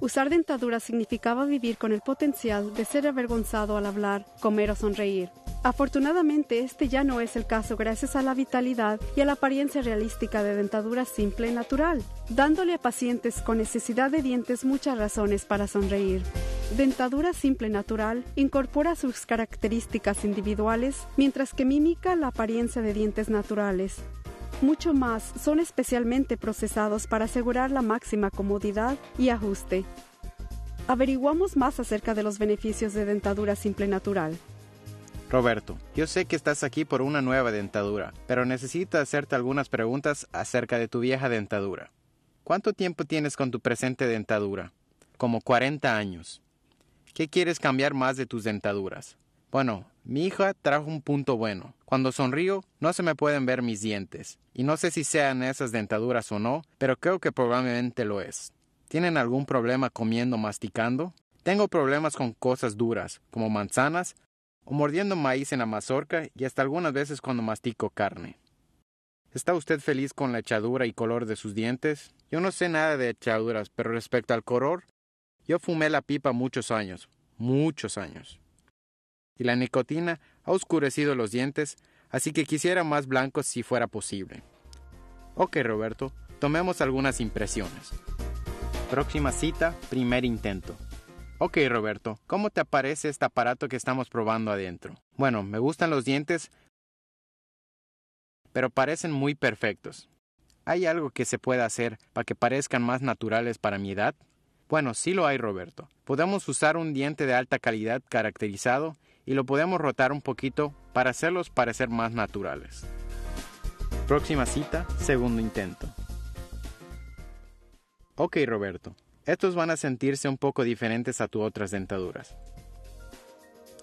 usar dentadura significaba vivir con el potencial de ser avergonzado al hablar, comer o sonreír. Afortunadamente, este ya no es el caso gracias a la vitalidad y a la apariencia realística de dentadura simple y natural, dándole a pacientes con necesidad de dientes muchas razones para sonreír. Dentadura simple natural incorpora sus características individuales, mientras que mimica la apariencia de dientes naturales. Mucho más son especialmente procesados para asegurar la máxima comodidad y ajuste. Averiguamos más acerca de los beneficios de dentadura simple natural. Roberto, yo sé que estás aquí por una nueva dentadura, pero necesito hacerte algunas preguntas acerca de tu vieja dentadura. ¿Cuánto tiempo tienes con tu presente dentadura? Como 40 años. ¿Qué quieres cambiar más de tus dentaduras? Bueno, mi hija trajo un punto bueno. Cuando sonrío, no se me pueden ver mis dientes. Y no sé si sean esas dentaduras o no, pero creo que probablemente lo es. ¿Tienen algún problema comiendo masticando? Tengo problemas con cosas duras, como manzanas, o mordiendo maíz en la mazorca y hasta algunas veces cuando mastico carne. ¿Está usted feliz con la echadura y color de sus dientes? Yo no sé nada de echaduras, pero respecto al color, yo fumé la pipa muchos años, muchos años. Y la nicotina ha oscurecido los dientes, así que quisiera más blancos si fuera posible. Ok, Roberto, tomemos algunas impresiones. Próxima cita, primer intento. Ok, Roberto, ¿cómo te aparece este aparato que estamos probando adentro? Bueno, me gustan los dientes, pero parecen muy perfectos. ¿Hay algo que se pueda hacer para que parezcan más naturales para mi edad? Bueno, sí lo hay, Roberto. Podemos usar un diente de alta calidad caracterizado y lo podemos rotar un poquito para hacerlos parecer más naturales. Próxima cita, segundo intento. Ok, Roberto, estos van a sentirse un poco diferentes a tus otras dentaduras.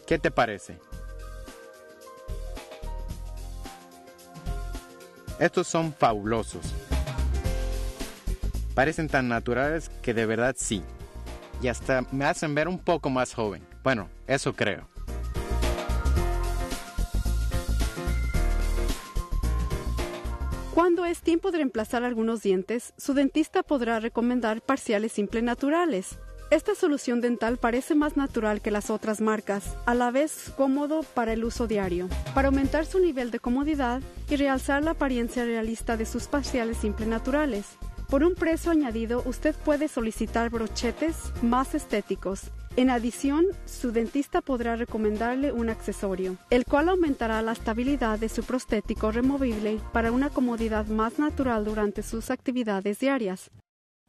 ¿Qué te parece? Estos son fabulosos. Parecen tan naturales que de verdad sí. Y hasta me hacen ver un poco más joven. Bueno, eso creo. Es tiempo de reemplazar algunos dientes, su dentista podrá recomendar parciales simple naturales. Esta solución dental parece más natural que las otras marcas, a la vez cómodo para el uso diario, para aumentar su nivel de comodidad y realzar la apariencia realista de sus parciales simple naturales. Por un precio añadido, usted puede solicitar brochetes más estéticos en adición, su dentista podrá recomendarle un accesorio, el cual aumentará la estabilidad de su prostético removible para una comodidad más natural durante sus actividades diarias.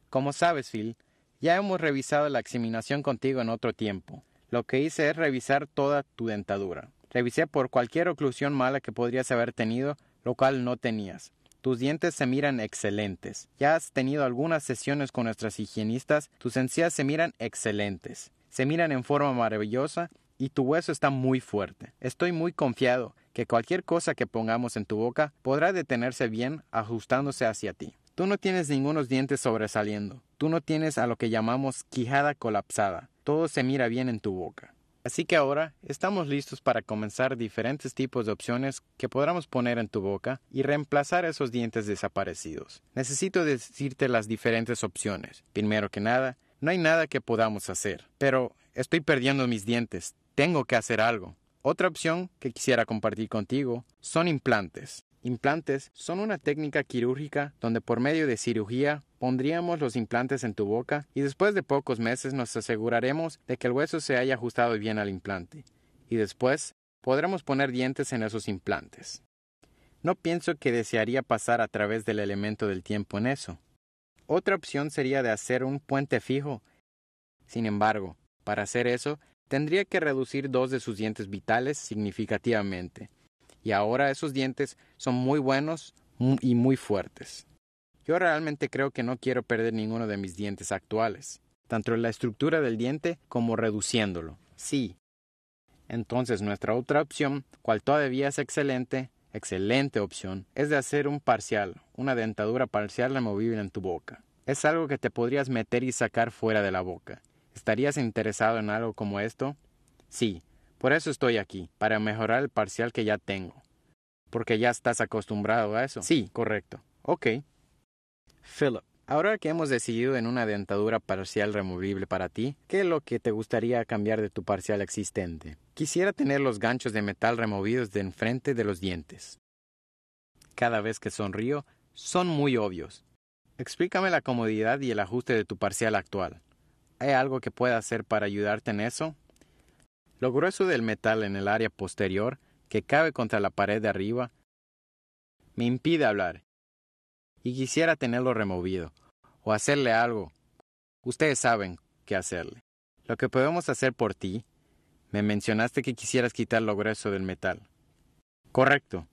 Como sabes, Phil, ya hemos revisado la examinación contigo en otro tiempo. Lo que hice es revisar toda tu dentadura. Revisé por cualquier oclusión mala que podrías haber tenido, lo cual no tenías. Tus dientes se miran excelentes. Ya has tenido algunas sesiones con nuestras higienistas, tus encías se miran excelentes se miran en forma maravillosa y tu hueso está muy fuerte. Estoy muy confiado que cualquier cosa que pongamos en tu boca podrá detenerse bien ajustándose hacia ti. Tú no tienes ningunos dientes sobresaliendo. Tú no tienes a lo que llamamos quijada colapsada. Todo se mira bien en tu boca. Así que ahora estamos listos para comenzar diferentes tipos de opciones que podamos poner en tu boca y reemplazar esos dientes desaparecidos. Necesito decirte las diferentes opciones. Primero que nada, no hay nada que podamos hacer, pero estoy perdiendo mis dientes. Tengo que hacer algo. Otra opción que quisiera compartir contigo son implantes. Implantes son una técnica quirúrgica donde por medio de cirugía pondríamos los implantes en tu boca y después de pocos meses nos aseguraremos de que el hueso se haya ajustado bien al implante. Y después podremos poner dientes en esos implantes. No pienso que desearía pasar a través del elemento del tiempo en eso. Otra opción sería de hacer un puente fijo. Sin embargo, para hacer eso, tendría que reducir dos de sus dientes vitales significativamente. Y ahora esos dientes son muy buenos y muy fuertes. Yo realmente creo que no quiero perder ninguno de mis dientes actuales, tanto en la estructura del diente como reduciéndolo. Sí. Entonces nuestra otra opción, cual todavía es excelente, excelente opción es de hacer un parcial, una dentadura parcial removible en tu boca. Es algo que te podrías meter y sacar fuera de la boca. ¿Estarías interesado en algo como esto? Sí, por eso estoy aquí, para mejorar el parcial que ya tengo. Porque ya estás acostumbrado a eso. Sí, correcto. Ok. Philip, Ahora que hemos decidido en una dentadura parcial removible para ti, ¿qué es lo que te gustaría cambiar de tu parcial existente? Quisiera tener los ganchos de metal removidos de enfrente de los dientes. Cada vez que sonrío, son muy obvios. Explícame la comodidad y el ajuste de tu parcial actual. ¿Hay algo que pueda hacer para ayudarte en eso? Lo grueso del metal en el área posterior, que cabe contra la pared de arriba, me impide hablar y quisiera tenerlo removido o hacerle algo. Ustedes saben qué hacerle. Lo que podemos hacer por ti, me mencionaste que quisieras quitar lo grueso del metal. Correcto.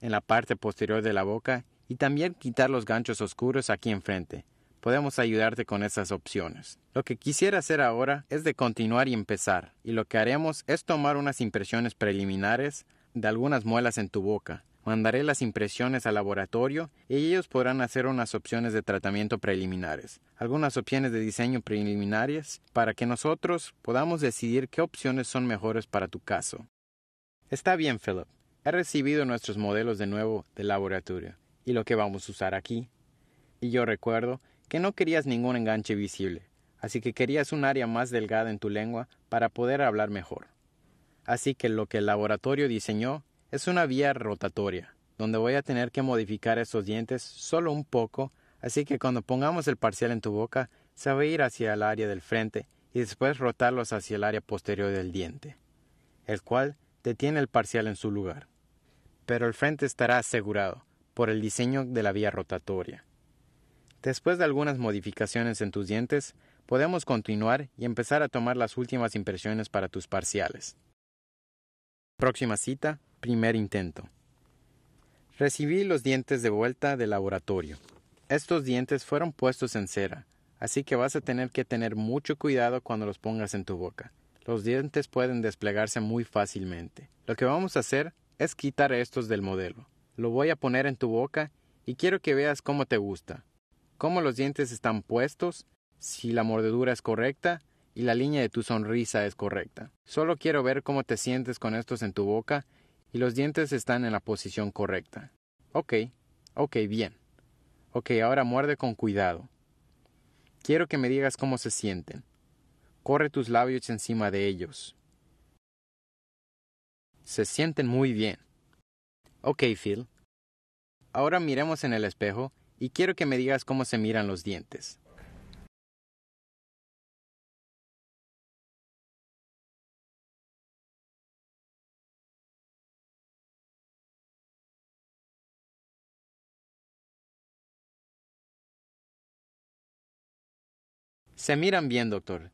En la parte posterior de la boca y también quitar los ganchos oscuros aquí enfrente. Podemos ayudarte con esas opciones. Lo que quisiera hacer ahora es de continuar y empezar, y lo que haremos es tomar unas impresiones preliminares de algunas muelas en tu boca, Mandaré las impresiones al laboratorio y ellos podrán hacer unas opciones de tratamiento preliminares, algunas opciones de diseño preliminares, para que nosotros podamos decidir qué opciones son mejores para tu caso. Está bien, Philip. He recibido nuestros modelos de nuevo del laboratorio y lo que vamos a usar aquí. Y yo recuerdo que no querías ningún enganche visible, así que querías un área más delgada en tu lengua para poder hablar mejor. Así que lo que el laboratorio diseñó es una vía rotatoria, donde voy a tener que modificar estos dientes solo un poco, así que cuando pongamos el parcial en tu boca, se va a ir hacia el área del frente y después rotarlos hacia el área posterior del diente, el cual detiene el parcial en su lugar. Pero el frente estará asegurado por el diseño de la vía rotatoria. Después de algunas modificaciones en tus dientes, podemos continuar y empezar a tomar las últimas impresiones para tus parciales. Próxima cita, Primer intento. Recibí los dientes de vuelta del laboratorio. Estos dientes fueron puestos en cera, así que vas a tener que tener mucho cuidado cuando los pongas en tu boca. Los dientes pueden desplegarse muy fácilmente. Lo que vamos a hacer es quitar estos del modelo. Lo voy a poner en tu boca y quiero que veas cómo te gusta. Cómo los dientes están puestos, si la mordedura es correcta y la línea de tu sonrisa es correcta. Solo quiero ver cómo te sientes con estos en tu boca y los dientes están en la posición correcta. Ok, ok, bien. Ok, ahora muerde con cuidado. Quiero que me digas cómo se sienten. Corre tus labios encima de ellos. Se sienten muy bien. Ok, Phil. Ahora miremos en el espejo y quiero que me digas cómo se miran los dientes. Se miran bien, doctor.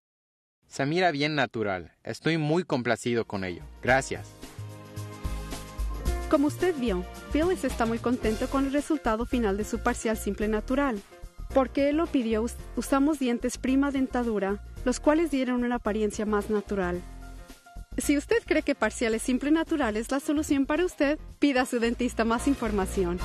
Se mira bien natural. Estoy muy complacido con ello. Gracias. Como usted vio, Phyllis está muy contento con el resultado final de su parcial simple natural. Porque él lo pidió, usamos dientes prima dentadura, los cuales dieron una apariencia más natural. Si usted cree que parciales simple natural es la solución para usted, pida a su dentista más información.